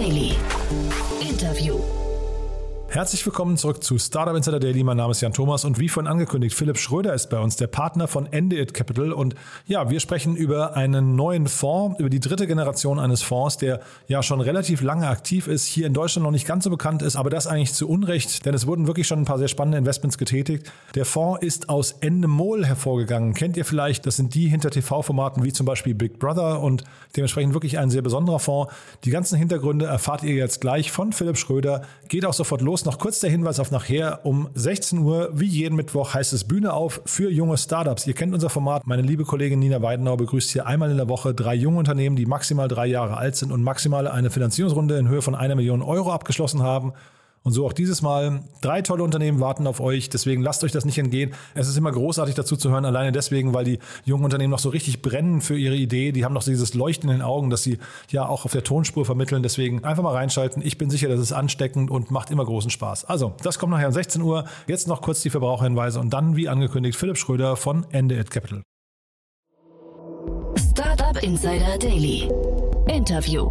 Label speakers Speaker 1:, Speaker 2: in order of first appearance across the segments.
Speaker 1: Daily.
Speaker 2: Herzlich willkommen zurück zu Startup Insider Daily. Mein Name ist Jan Thomas und wie vorhin angekündigt, Philipp Schröder ist bei uns, der Partner von Endit Capital. Und ja, wir sprechen über einen neuen Fonds, über die dritte Generation eines Fonds, der ja schon relativ lange aktiv ist, hier in Deutschland noch nicht ganz so bekannt ist, aber das eigentlich zu Unrecht, denn es wurden wirklich schon ein paar sehr spannende Investments getätigt. Der Fonds ist aus Endemol hervorgegangen. Kennt ihr vielleicht? Das sind die hinter TV-Formaten wie zum Beispiel Big Brother und dementsprechend wirklich ein sehr besonderer Fonds. Die ganzen Hintergründe erfahrt ihr jetzt gleich von Philipp Schröder. Geht auch sofort los. Noch kurz der Hinweis auf nachher. Um 16 Uhr, wie jeden Mittwoch, heißt es Bühne auf für junge Startups. Ihr kennt unser Format. Meine liebe Kollegin Nina Weidenauer begrüßt hier einmal in der Woche drei junge Unternehmen, die maximal drei Jahre alt sind und maximal eine Finanzierungsrunde in Höhe von einer Million Euro abgeschlossen haben. Und so auch dieses Mal. Drei tolle Unternehmen warten auf euch. Deswegen lasst euch das nicht entgehen. Es ist immer großartig dazu zu hören. Alleine deswegen, weil die jungen Unternehmen noch so richtig brennen für ihre Idee. Die haben noch dieses Leuchten in den Augen, dass sie ja auch auf der Tonspur vermitteln. Deswegen einfach mal reinschalten. Ich bin sicher, das ist ansteckend und macht immer großen Spaß. Also, das kommt nachher um 16 Uhr. Jetzt noch kurz die Verbraucherhinweise und dann, wie angekündigt, Philipp Schröder von Ende It Capital.
Speaker 1: Startup Insider Daily. Interview.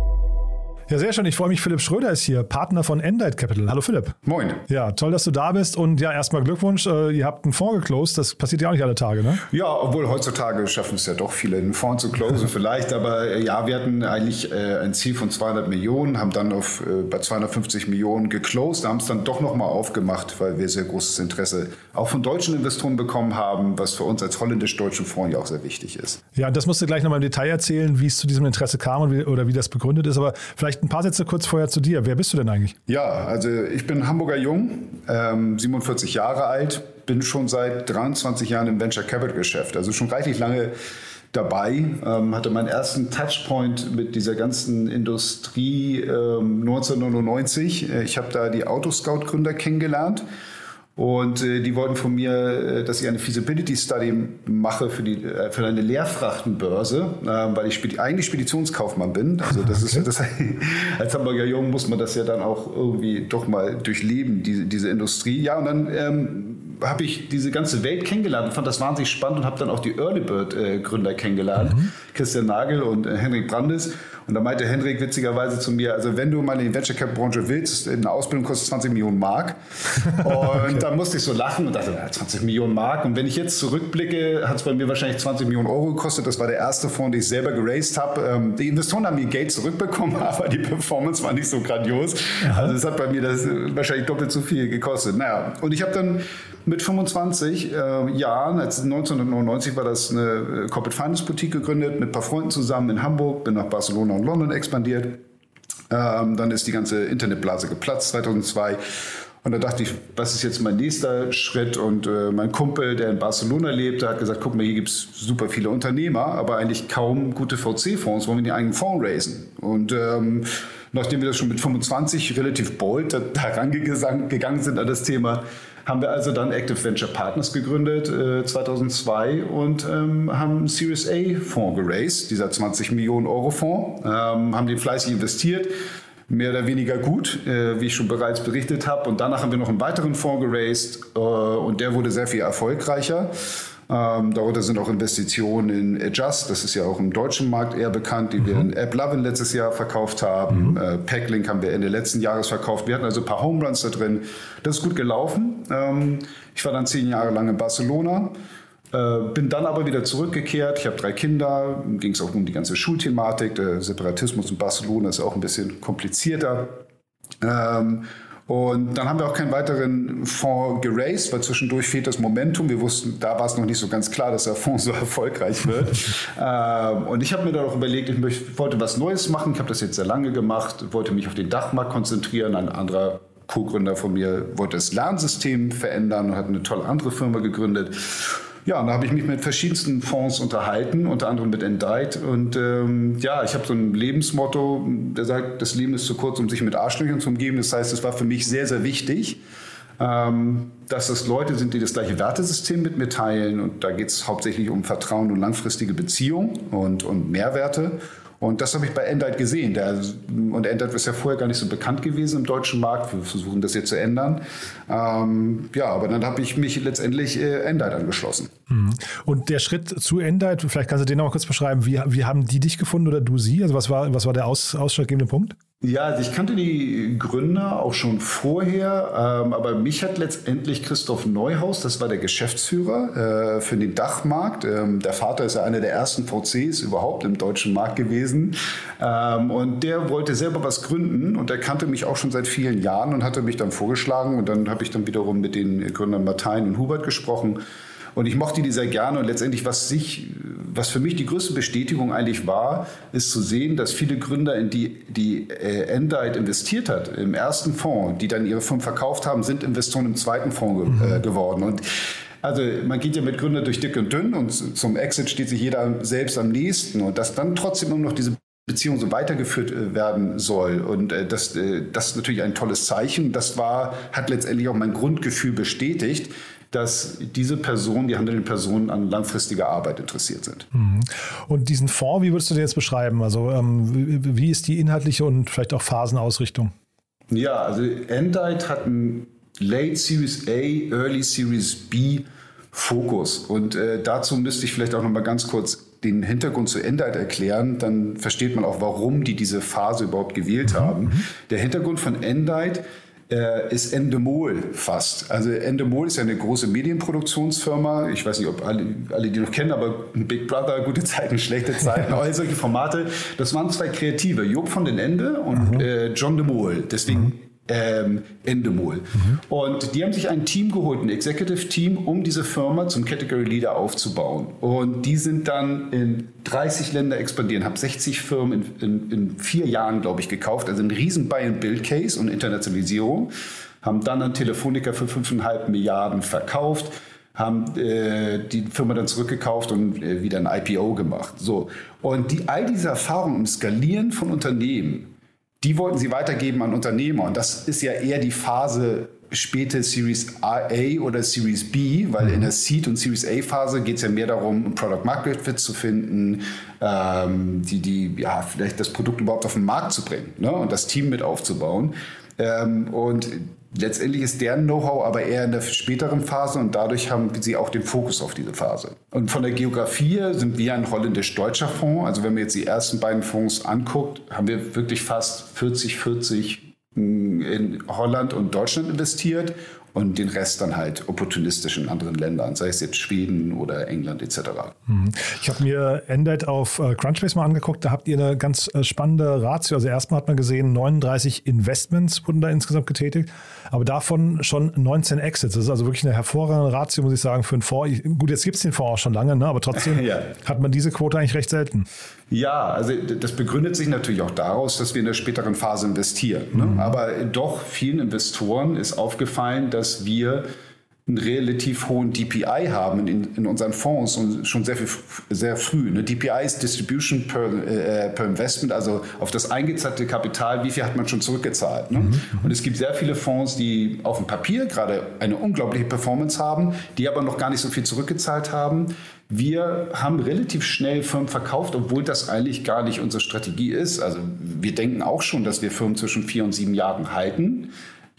Speaker 2: Ja, sehr schön. Ich freue mich. Philipp Schröder ist hier, Partner von Endite Capital. Hallo Philipp.
Speaker 3: Moin.
Speaker 2: Ja, toll, dass du da bist. Und ja, erstmal Glückwunsch. Äh, ihr habt einen Fonds geclosed. Das passiert ja auch nicht alle Tage, ne?
Speaker 3: Ja, obwohl heutzutage schaffen es ja doch viele, einen Fonds zu closen vielleicht. Aber äh, ja, wir hatten eigentlich äh, ein Ziel von 200 Millionen, haben dann auf, bei 250 Millionen geclosed, haben es dann doch nochmal aufgemacht, weil wir sehr großes Interesse auch von deutschen Investoren bekommen haben, was für uns als holländisch-deutschen Fonds ja auch sehr wichtig ist.
Speaker 2: Ja, das musst du gleich nochmal im Detail erzählen, wie es zu diesem Interesse kam wie, oder wie das begründet ist. Aber vielleicht ein paar Sätze kurz vorher zu dir. Wer bist du denn eigentlich?
Speaker 3: Ja, also ich bin Hamburger Jung, ähm, 47 Jahre alt, bin schon seit 23 Jahren im Venture Capital Geschäft, also schon reichlich lange dabei, ähm, hatte meinen ersten Touchpoint mit dieser ganzen Industrie ähm, 1999. Ich habe da die Autoscout-Gründer kennengelernt und äh, die wollten von mir, äh, dass ich eine Feasibility Study mache für, die, äh, für eine Leerfrachtenbörse, äh, weil ich Spedi eigentlich Speditionskaufmann bin. Also das okay. ist das, als Hamburger Jung muss man das ja dann auch irgendwie doch mal durchleben, diese, diese Industrie. Ja, und dann ähm, habe ich diese ganze Welt kennengelernt und fand das wahnsinnig spannend und habe dann auch die Early Bird äh, Gründer kennengelernt, mhm. Christian Nagel und äh, Henrik Brandes. Und da meinte Henrik witzigerweise zu mir, also wenn du mal in die Venture Cap Branche willst, eine Ausbildung kostet 20 Millionen Mark. Und okay. dann musste ich so lachen und dachte, 20 Millionen Mark. Und wenn ich jetzt zurückblicke, hat es bei mir wahrscheinlich 20 Millionen Euro gekostet. Das war der erste Fonds, den ich selber geraced habe. Ähm, die Investoren haben ihr Geld zurückbekommen, aber die Performance war nicht so grandios. Ja. Also es hat bei mir das wahrscheinlich doppelt so viel gekostet. Naja, und ich habe dann mit 25 äh, Jahren, als 1999 war das eine äh, Corporate Finance Boutique gegründet, mit ein paar Freunden zusammen in Hamburg, bin nach Barcelona und London expandiert. Ähm, dann ist die ganze Internetblase geplatzt 2002. Und da dachte ich, was ist jetzt mein nächster Schritt? Und äh, mein Kumpel, der in Barcelona lebte, hat gesagt, guck mal, hier gibt es super viele Unternehmer, aber eigentlich kaum gute VC-Fonds, wollen wir den eigenen Fonds raisen. Und ähm, nachdem wir das schon mit 25 relativ bold da, da rangegangen sind an das Thema, haben wir also dann Active Venture Partners gegründet äh, 2002 und ähm, haben Series A Fonds geraced, dieser 20 Millionen Euro Fonds, ähm, haben den fleißig investiert mehr oder weniger gut, äh, wie ich schon bereits berichtet habe. Und danach haben wir noch einen weiteren Fonds geraced äh, und der wurde sehr viel erfolgreicher. Ähm, darunter sind auch Investitionen in Adjust, das ist ja auch im deutschen Markt eher bekannt, die mhm. wir in AppLovin letztes Jahr verkauft haben. Mhm. Äh, Packlink haben wir Ende letzten Jahres verkauft. Wir hatten also ein paar Homeruns da drin. Das ist gut gelaufen. Ähm, ich war dann zehn Jahre lang in Barcelona. Äh, bin dann aber wieder zurückgekehrt. Ich habe drei Kinder. Ging es auch um die ganze Schulthematik. Der Separatismus in Barcelona ist auch ein bisschen komplizierter. Ähm, und dann haben wir auch keinen weiteren Fonds geraced, weil zwischendurch fehlt das Momentum. Wir wussten, da war es noch nicht so ganz klar, dass der Fonds so erfolgreich wird. ähm, und ich habe mir dann auch überlegt, ich möchte, wollte was Neues machen. Ich habe das jetzt sehr lange gemacht, wollte mich auf den Dachmarkt konzentrieren. Ein anderer Co-Gründer von mir wollte das Lernsystem verändern und hat eine tolle andere Firma gegründet. Ja, und da habe ich mich mit verschiedensten Fonds unterhalten, unter anderem mit Endite. Und ähm, ja, ich habe so ein Lebensmotto, der sagt, das Leben ist zu kurz, um sich mit Arschlöchern zu umgeben. Das heißt, es war für mich sehr, sehr wichtig, ähm, dass es Leute sind, die das gleiche Wertesystem mit mir teilen. Und da geht es hauptsächlich um Vertrauen und langfristige Beziehungen und, und Mehrwerte. Und das habe ich bei Endite gesehen. Der, und Endite ist ja vorher gar nicht so bekannt gewesen im deutschen Markt. Wir versuchen das jetzt zu ändern. Ähm, ja, aber dann habe ich mich letztendlich äh, Endite angeschlossen.
Speaker 2: Mhm. Und der Schritt zu Endite, vielleicht kannst du den noch mal kurz beschreiben. Wie, wie haben die dich gefunden oder du sie? Also was war, was war der aus, ausschlaggebende Punkt?
Speaker 3: Ja, also ich kannte die Gründer auch schon vorher, ähm, aber mich hat letztendlich Christoph Neuhaus, das war der Geschäftsführer äh, für den Dachmarkt. Ähm, der Vater ist ja einer der ersten VCs überhaupt im deutschen Markt gewesen. Ähm, und der wollte selber was gründen und er kannte mich auch schon seit vielen Jahren und hatte mich dann vorgeschlagen. Und dann habe ich dann wiederum mit den Gründern Martin und Hubert gesprochen. Und ich mochte die sehr gerne und letztendlich, was sich, was für mich die größte Bestätigung eigentlich war, ist zu sehen, dass viele Gründer, in die die äh, Endite investiert hat, im ersten Fonds, die dann ihre Firmen verkauft haben, sind Investoren im zweiten Fonds ge mhm. äh, geworden. Und also man geht ja mit Gründern durch dick und dünn und zum Exit steht sich jeder selbst am nächsten und dass dann trotzdem immer noch diese Beziehung so weitergeführt äh, werden soll. Und äh, das, äh, das ist natürlich ein tolles Zeichen. Das war, hat letztendlich auch mein Grundgefühl bestätigt, dass diese Personen, die handelnden Personen an langfristiger Arbeit interessiert sind. Mhm.
Speaker 2: Und diesen Fonds, wie würdest du den jetzt beschreiben? Also ähm, wie ist die inhaltliche und vielleicht auch Phasenausrichtung?
Speaker 3: Ja, also Endite hat ein Late Series A, Early Series B Fokus. Und äh, dazu müsste ich vielleicht auch noch mal ganz kurz den Hintergrund zu Endite erklären, dann versteht man auch, warum die diese Phase überhaupt gewählt mhm. haben. Der Hintergrund von Endite äh, ist Endemol fast. Also Endemol ist ja eine große Medienproduktionsfirma. Ich weiß nicht, ob alle, alle die noch kennen, aber Big Brother, gute Zeiten, schlechte Zeiten, all solche Formate. Das waren zwei Kreative, Job von den Ende und mhm. äh, John de Mol. Deswegen mhm ähm, Endemol. Mhm. Und die haben sich ein Team geholt, ein Executive Team, um diese Firma zum Category Leader aufzubauen. Und die sind dann in 30 Länder expandieren, haben 60 Firmen in, in, in vier Jahren, glaube ich, gekauft. Also ein riesen Buy-and-Build-Case und Internationalisierung. Haben dann an Telefonica für 5,5 Milliarden verkauft haben äh, die Firma dann zurückgekauft und äh, wieder ein IPO gemacht. So. Und die, all diese Erfahrungen im Skalieren von Unternehmen die wollten sie weitergeben an Unternehmer. Und das ist ja eher die Phase späte Series A oder Series B, weil mhm. in der Seed- und Series A-Phase geht es ja mehr darum, ein Product Market Fit zu finden, ähm, die, die, ja, vielleicht das Produkt überhaupt auf den Markt zu bringen ne? und das Team mit aufzubauen. Ähm, und Letztendlich ist deren Know-how aber eher in der späteren Phase und dadurch haben sie auch den Fokus auf diese Phase. Und von der Geografie sind wir ein holländisch-deutscher Fonds. Also wenn man jetzt die ersten beiden Fonds anguckt, haben wir wirklich fast 40, 40 in Holland und Deutschland investiert und den Rest dann halt opportunistisch in anderen Ländern, sei es jetzt Schweden oder England etc.
Speaker 2: Mhm. Ich habe mir Endite auf äh, Crunchbase mal angeguckt, da habt ihr eine ganz äh, spannende Ratio. Also erstmal hat man gesehen, 39 Investments wurden da insgesamt getätigt, aber davon schon 19 Exits. Das ist also wirklich eine hervorragende Ratio, muss ich sagen, für einen Fonds. Gut, jetzt gibt es den Fonds auch schon lange, ne? aber trotzdem ja. hat man diese Quote eigentlich recht selten.
Speaker 3: Ja, also das begründet sich natürlich auch daraus, dass wir in der späteren Phase investieren. Ne? Mhm. Aber doch vielen Investoren ist aufgefallen, dass wir einen relativ hohen DPI haben in, in unseren Fonds und schon sehr, viel, sehr früh. Eine DPI ist Distribution per, äh, per Investment, also auf das eingezahlte Kapital, wie viel hat man schon zurückgezahlt. Ne? Mhm. Und es gibt sehr viele Fonds, die auf dem Papier gerade eine unglaubliche Performance haben, die aber noch gar nicht so viel zurückgezahlt haben. Wir haben relativ schnell Firmen verkauft, obwohl das eigentlich gar nicht unsere Strategie ist. Also wir denken auch schon, dass wir Firmen zwischen vier und sieben Jahren halten.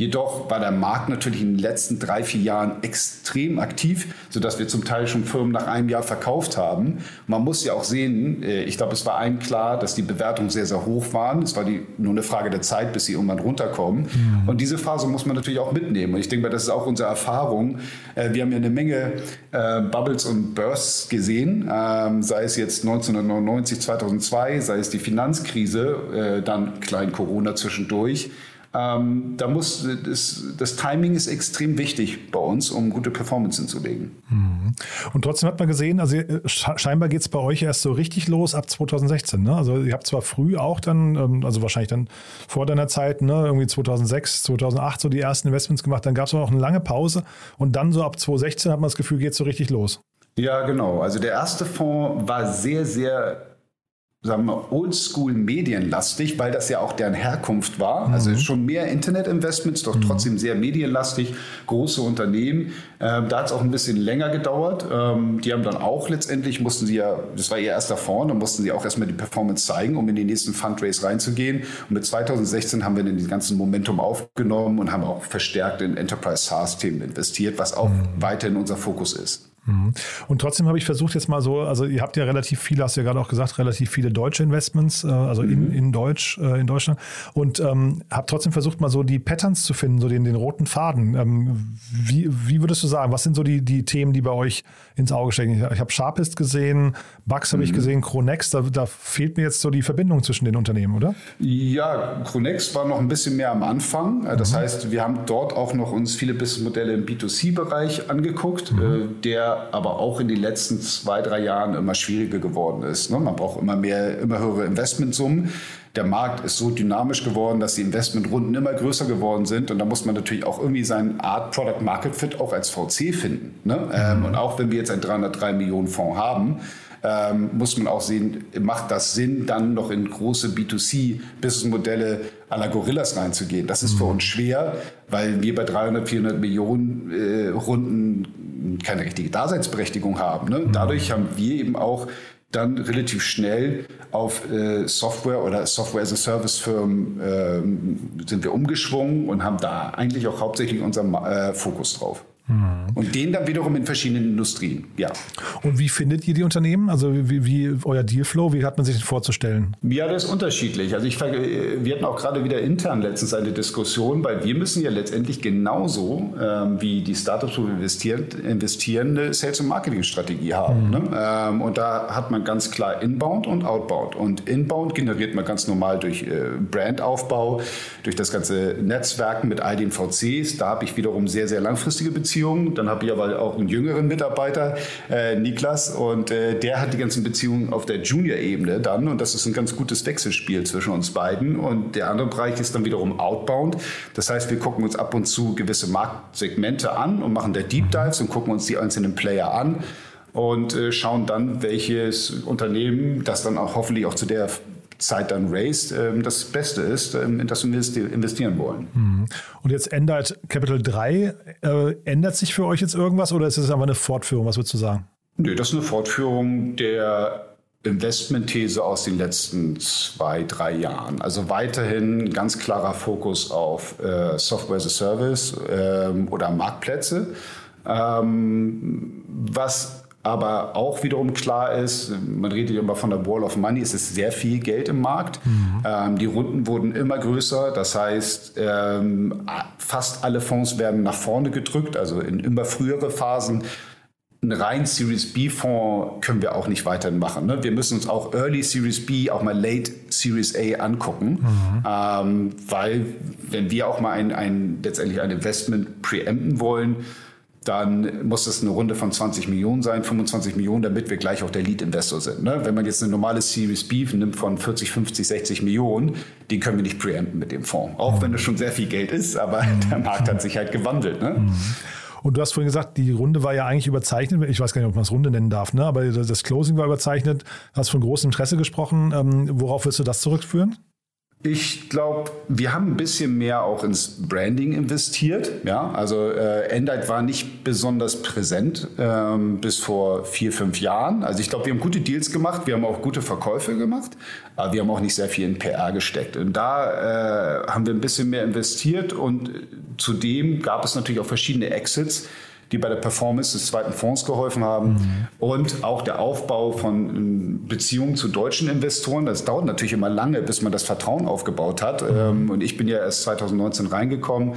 Speaker 3: Jedoch war der Markt natürlich in den letzten drei, vier Jahren extrem aktiv, sodass wir zum Teil schon Firmen nach einem Jahr verkauft haben. Man muss ja auch sehen, äh, ich glaube, es war allen klar, dass die Bewertungen sehr, sehr hoch waren. Es war die, nur eine Frage der Zeit, bis sie irgendwann runterkommen. Mhm. Und diese Phase muss man natürlich auch mitnehmen. Und ich denke, das ist auch unsere Erfahrung. Äh, wir haben ja eine Menge äh, Bubbles und Bursts gesehen, ähm, sei es jetzt 1999, 2002, sei es die Finanzkrise, dann klein Corona zwischendurch. Ähm, da muss das, das, Timing ist extrem wichtig bei uns, um gute Performance hinzulegen.
Speaker 2: Mhm. Und trotzdem hat man gesehen, also äh, scheinbar geht es bei euch erst so richtig los ab 2016. Ne? Also ihr habt zwar früh auch dann, ähm, also wahrscheinlich dann vor deiner Zeit, ne, irgendwie 2006, 2008 so die ersten Investments gemacht, dann gab es auch eine lange Pause und dann so ab 2016 hat man das Gefühl, geht es so richtig los.
Speaker 3: Ja, genau. Also der erste Fonds war sehr, sehr sagen wir, oldschool medienlastig, weil das ja auch deren Herkunft war. Mhm. Also schon mehr Internet-Investments, doch mhm. trotzdem sehr medienlastig, große Unternehmen. Ähm, da hat es auch ein bisschen länger gedauert. Ähm, die haben dann auch letztendlich, mussten sie ja, das war ihr erster Fonds, dann mussten sie auch erstmal die Performance zeigen, um in den nächsten Fundraise reinzugehen. Und mit 2016 haben wir dann den ganzen Momentum aufgenommen und haben auch verstärkt in Enterprise SaaS-Themen investiert, was auch mhm. weiterhin unser Fokus ist.
Speaker 2: Mhm. Und trotzdem habe ich versucht jetzt mal so, also ihr habt ja relativ viele, hast du ja gerade auch gesagt, relativ viele deutsche Investments, äh, also mhm. in, in Deutsch, äh, in Deutschland. Und ähm, habe trotzdem versucht, mal so die Patterns zu finden, so den, den roten Faden. Ähm, wie, wie würdest du sagen, was sind so die, die Themen, die bei euch ins Auge stecken? Ich, ich habe Sharpist gesehen, Bugs habe mhm. ich gesehen, Chronex, da, da fehlt mir jetzt so die Verbindung zwischen den Unternehmen, oder?
Speaker 3: Ja, Chronex war noch ein bisschen mehr am Anfang. Das mhm. heißt, wir haben dort auch noch uns viele Businessmodelle im B2C-Bereich angeguckt, mhm. äh, der aber auch in den letzten zwei, drei Jahren immer schwieriger geworden ist. Ne? Man braucht immer mehr, immer höhere Investmentsummen. Der Markt ist so dynamisch geworden, dass die Investmentrunden immer größer geworden sind. Und da muss man natürlich auch irgendwie seinen Art Product Market Fit auch als VC finden. Ne? Ähm, und auch wenn wir jetzt einen 303 Millionen Fonds haben, ähm, muss man auch sehen, macht das Sinn, dann noch in große B2C-Businessmodelle à la Gorillas reinzugehen. Das ist für mhm. uns schwer, weil wir bei 300, 400 Millionen äh, Runden keine richtige Daseinsberechtigung haben. Ne? Mhm. Dadurch haben wir eben auch dann relativ schnell auf äh, Software oder Software as a Service Firmen äh, sind wir umgeschwungen und haben da eigentlich auch hauptsächlich unseren äh, Fokus drauf. Mhm. Und den dann wiederum in verschiedenen Industrien, ja.
Speaker 2: Und wie findet ihr die Unternehmen? Also wie, wie euer Dealflow, wie hat man sich das vorzustellen?
Speaker 3: Ja, das ist unterschiedlich. Also ich, wir hatten auch gerade wieder intern letztens eine Diskussion, weil wir müssen ja letztendlich genauso ähm, wie die Startups, wo wir investieren, investieren eine Sales- und Marketing-Strategie haben. Mhm. Ne? Ähm, und da hat man ganz klar Inbound und Outbound. Und Inbound generiert man ganz normal durch äh, Brandaufbau, durch das ganze Netzwerken mit all den VCs. Da habe ich wiederum sehr, sehr langfristige Beziehungen Beziehungen. Dann habe ich aber auch einen jüngeren Mitarbeiter, äh, Niklas, und äh, der hat die ganzen Beziehungen auf der Junior-Ebene dann. Und das ist ein ganz gutes Wechselspiel zwischen uns beiden. Und der andere Bereich ist dann wiederum Outbound. Das heißt, wir gucken uns ab und zu gewisse Marktsegmente an und machen da Deep Dives und gucken uns die einzelnen Player an und äh, schauen dann, welches Unternehmen das dann auch hoffentlich auch zu der Zeit dann raised, ähm, das Beste ist, ähm, in das wir investieren wollen.
Speaker 2: Mhm. Und jetzt ändert Capital 3, äh, ändert sich für euch jetzt irgendwas oder ist es einfach eine Fortführung? Was würdest du sagen?
Speaker 3: Nö, das ist eine Fortführung der Investmentthese aus den letzten zwei, drei Jahren. Also weiterhin ganz klarer Fokus auf äh, Software as a Service ähm, oder Marktplätze. Ähm, was aber auch wiederum klar ist, man redet immer von der Wall of Money, es ist sehr viel Geld im Markt. Mhm. Ähm, die Runden wurden immer größer, das heißt, ähm, fast alle Fonds werden nach vorne gedrückt, also in immer frühere Phasen. Ein rein Series B-Fonds können wir auch nicht weiterhin machen. Ne? Wir müssen uns auch Early Series B, auch mal Late Series A angucken, mhm. ähm, weil wenn wir auch mal ein, ein, letztendlich ein Investment preempten wollen, dann muss es eine Runde von 20 Millionen sein, 25 Millionen, damit wir gleich auch der Lead-Investor sind. Ne? Wenn man jetzt eine normale Series B nimmt von 40, 50, 60 Millionen, die können wir nicht preempten mit dem Fonds. Auch mhm. wenn es schon sehr viel Geld ist, aber mhm. der Markt hat sich halt gewandelt. Ne? Mhm.
Speaker 2: Und du hast vorhin gesagt, die Runde war ja eigentlich überzeichnet. Ich weiß gar nicht, ob man es Runde nennen darf, ne? aber das Closing war überzeichnet. Du hast von großem Interesse gesprochen. Ähm, worauf willst du das zurückführen?
Speaker 3: Ich glaube, wir haben ein bisschen mehr auch ins Branding investiert. Ja, also äh, Endite war nicht besonders präsent ähm, bis vor vier, fünf Jahren. Also ich glaube, wir haben gute Deals gemacht, wir haben auch gute Verkäufe gemacht, aber wir haben auch nicht sehr viel in PR gesteckt. Und da äh, haben wir ein bisschen mehr investiert und zudem gab es natürlich auch verschiedene Exits die bei der Performance des zweiten Fonds geholfen haben. Mhm. Und auch der Aufbau von ähm, Beziehungen zu deutschen Investoren. Das dauert natürlich immer lange, bis man das Vertrauen aufgebaut hat. Mhm. Und ich bin ja erst 2019 reingekommen.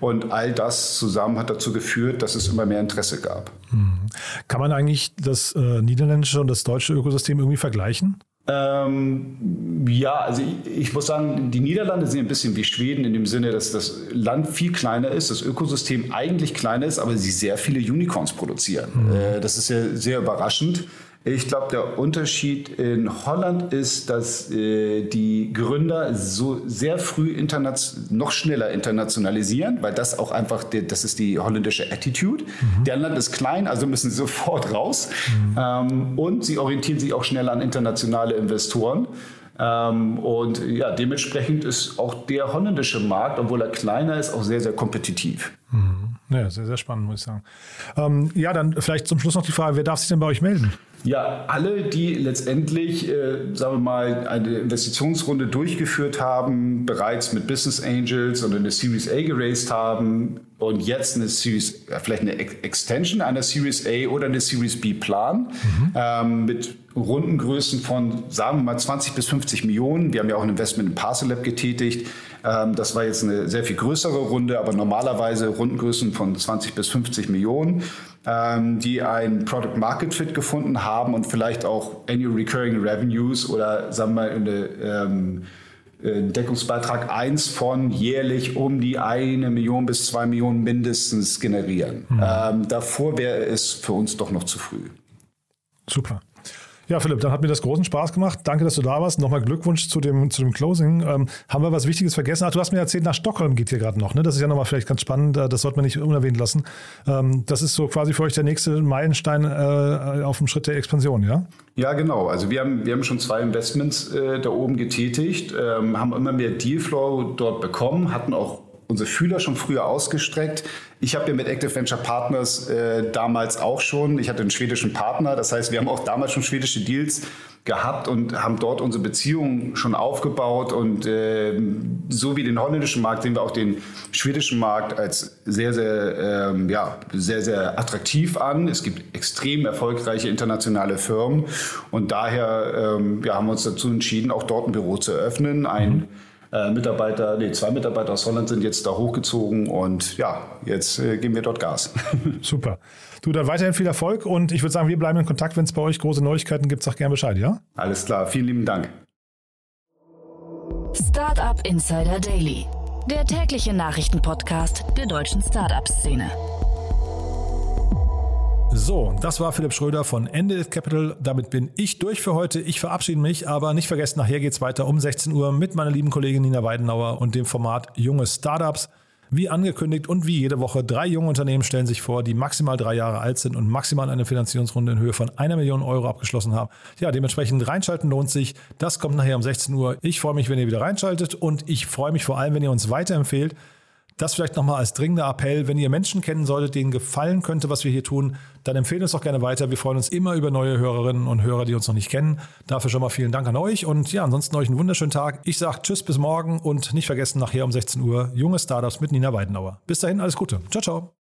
Speaker 3: Und all das zusammen hat dazu geführt, dass es immer mehr Interesse gab.
Speaker 2: Mhm. Kann man eigentlich das äh, niederländische und das deutsche Ökosystem irgendwie vergleichen?
Speaker 3: Ähm, ja, also ich, ich, muss sagen, die Niederlande sind ein bisschen wie Schweden in dem Sinne, dass das Land viel kleiner ist, das Ökosystem eigentlich kleiner ist, aber sie sehr viele Unicorns produzieren. Mhm. Äh, das ist ja sehr überraschend. Ich glaube, der Unterschied in Holland ist, dass äh, die Gründer so sehr früh noch schneller internationalisieren, weil das auch einfach, die, das ist die holländische Attitude. Mhm. Der Land ist klein, also müssen sie sofort raus. Mhm. Ähm, und sie orientieren sich auch schnell an internationale Investoren. Ähm, und ja, dementsprechend ist auch der holländische Markt, obwohl er kleiner ist, auch sehr, sehr kompetitiv.
Speaker 2: Mhm. Ja, sehr, sehr spannend, muss ich sagen. Ähm, ja, dann vielleicht zum Schluss noch die Frage, wer darf sich denn bei euch melden?
Speaker 3: Ja, alle, die letztendlich, äh, sagen wir mal, eine Investitionsrunde durchgeführt haben, bereits mit Business Angels und eine Series A geraced haben und jetzt eine Series, vielleicht eine Extension einer Series A oder eine Series B planen, mhm. ähm, mit Rundengrößen von, sagen wir mal, 20 bis 50 Millionen. Wir haben ja auch ein Investment in Parcel Lab getätigt. Ähm, das war jetzt eine sehr viel größere Runde, aber normalerweise Rundengrößen von 20 bis 50 Millionen ähm, die ein Product Market Fit gefunden haben und vielleicht auch Annual Recurring Revenues oder sagen wir mal eine ähm, Deckungsbeitrag 1 von jährlich um die eine Million bis zwei Millionen mindestens generieren. Mhm. Ähm, davor wäre es für uns doch noch zu früh.
Speaker 2: Super. Ja, Philipp, dann hat mir das großen Spaß gemacht. Danke, dass du da warst. Nochmal Glückwunsch zu dem, zu dem Closing. Ähm, haben wir was Wichtiges vergessen? Ach, du hast mir erzählt, nach Stockholm geht hier gerade noch. Ne? Das ist ja nochmal vielleicht ganz spannend. Äh, das sollte man nicht unerwähnt lassen. Ähm, das ist so quasi für euch der nächste Meilenstein äh, auf dem Schritt der Expansion, ja?
Speaker 3: Ja, genau. Also wir haben, wir haben schon zwei Investments äh, da oben getätigt, ähm, haben immer mehr Dealflow dort bekommen, hatten auch unsere Fühler schon früher ausgestreckt. Ich habe ja mit Active Venture Partners äh, damals auch schon, ich hatte einen schwedischen Partner, das heißt, wir haben auch damals schon schwedische Deals gehabt und haben dort unsere Beziehungen schon aufgebaut und äh, so wie den holländischen Markt sehen wir auch den schwedischen Markt als sehr, sehr, ähm, ja, sehr, sehr attraktiv an. Es gibt extrem erfolgreiche internationale Firmen und daher ähm, ja, haben wir uns dazu entschieden, auch dort ein Büro zu eröffnen. Ein mhm äh, Mitarbeiter, nee, zwei Mitarbeiter aus Holland sind jetzt da hochgezogen und ja, jetzt äh, geben wir dort Gas.
Speaker 2: Super. Du, dann weiterhin viel Erfolg und ich würde sagen, wir bleiben in Kontakt. Wenn es bei euch große Neuigkeiten gibt, sag gerne Bescheid, ja?
Speaker 3: Alles klar, vielen lieben Dank.
Speaker 1: Startup Insider Daily, der tägliche Nachrichtenpodcast der deutschen Startup-Szene.
Speaker 2: So, das war Philipp Schröder von Ended Capital. Damit bin ich durch für heute. Ich verabschiede mich, aber nicht vergessen, nachher geht es weiter um 16 Uhr mit meiner lieben Kollegin Nina Weidenauer und dem Format Junge Startups. Wie angekündigt und wie jede Woche, drei junge Unternehmen stellen sich vor, die maximal drei Jahre alt sind und maximal eine Finanzierungsrunde in Höhe von einer Million Euro abgeschlossen haben. Ja, dementsprechend reinschalten lohnt sich. Das kommt nachher um 16 Uhr. Ich freue mich, wenn ihr wieder reinschaltet und ich freue mich vor allem, wenn ihr uns weiterempfehlt. Das vielleicht nochmal als dringender Appell. Wenn ihr Menschen kennen solltet, denen gefallen könnte, was wir hier tun, dann empfehlen uns doch gerne weiter. Wir freuen uns immer über neue Hörerinnen und Hörer, die uns noch nicht kennen. Dafür schon mal vielen Dank an euch und ja, ansonsten euch einen wunderschönen Tag. Ich sage Tschüss bis morgen und nicht vergessen nachher um 16 Uhr junge Startups mit Nina Weidenauer. Bis dahin alles Gute. Ciao, ciao.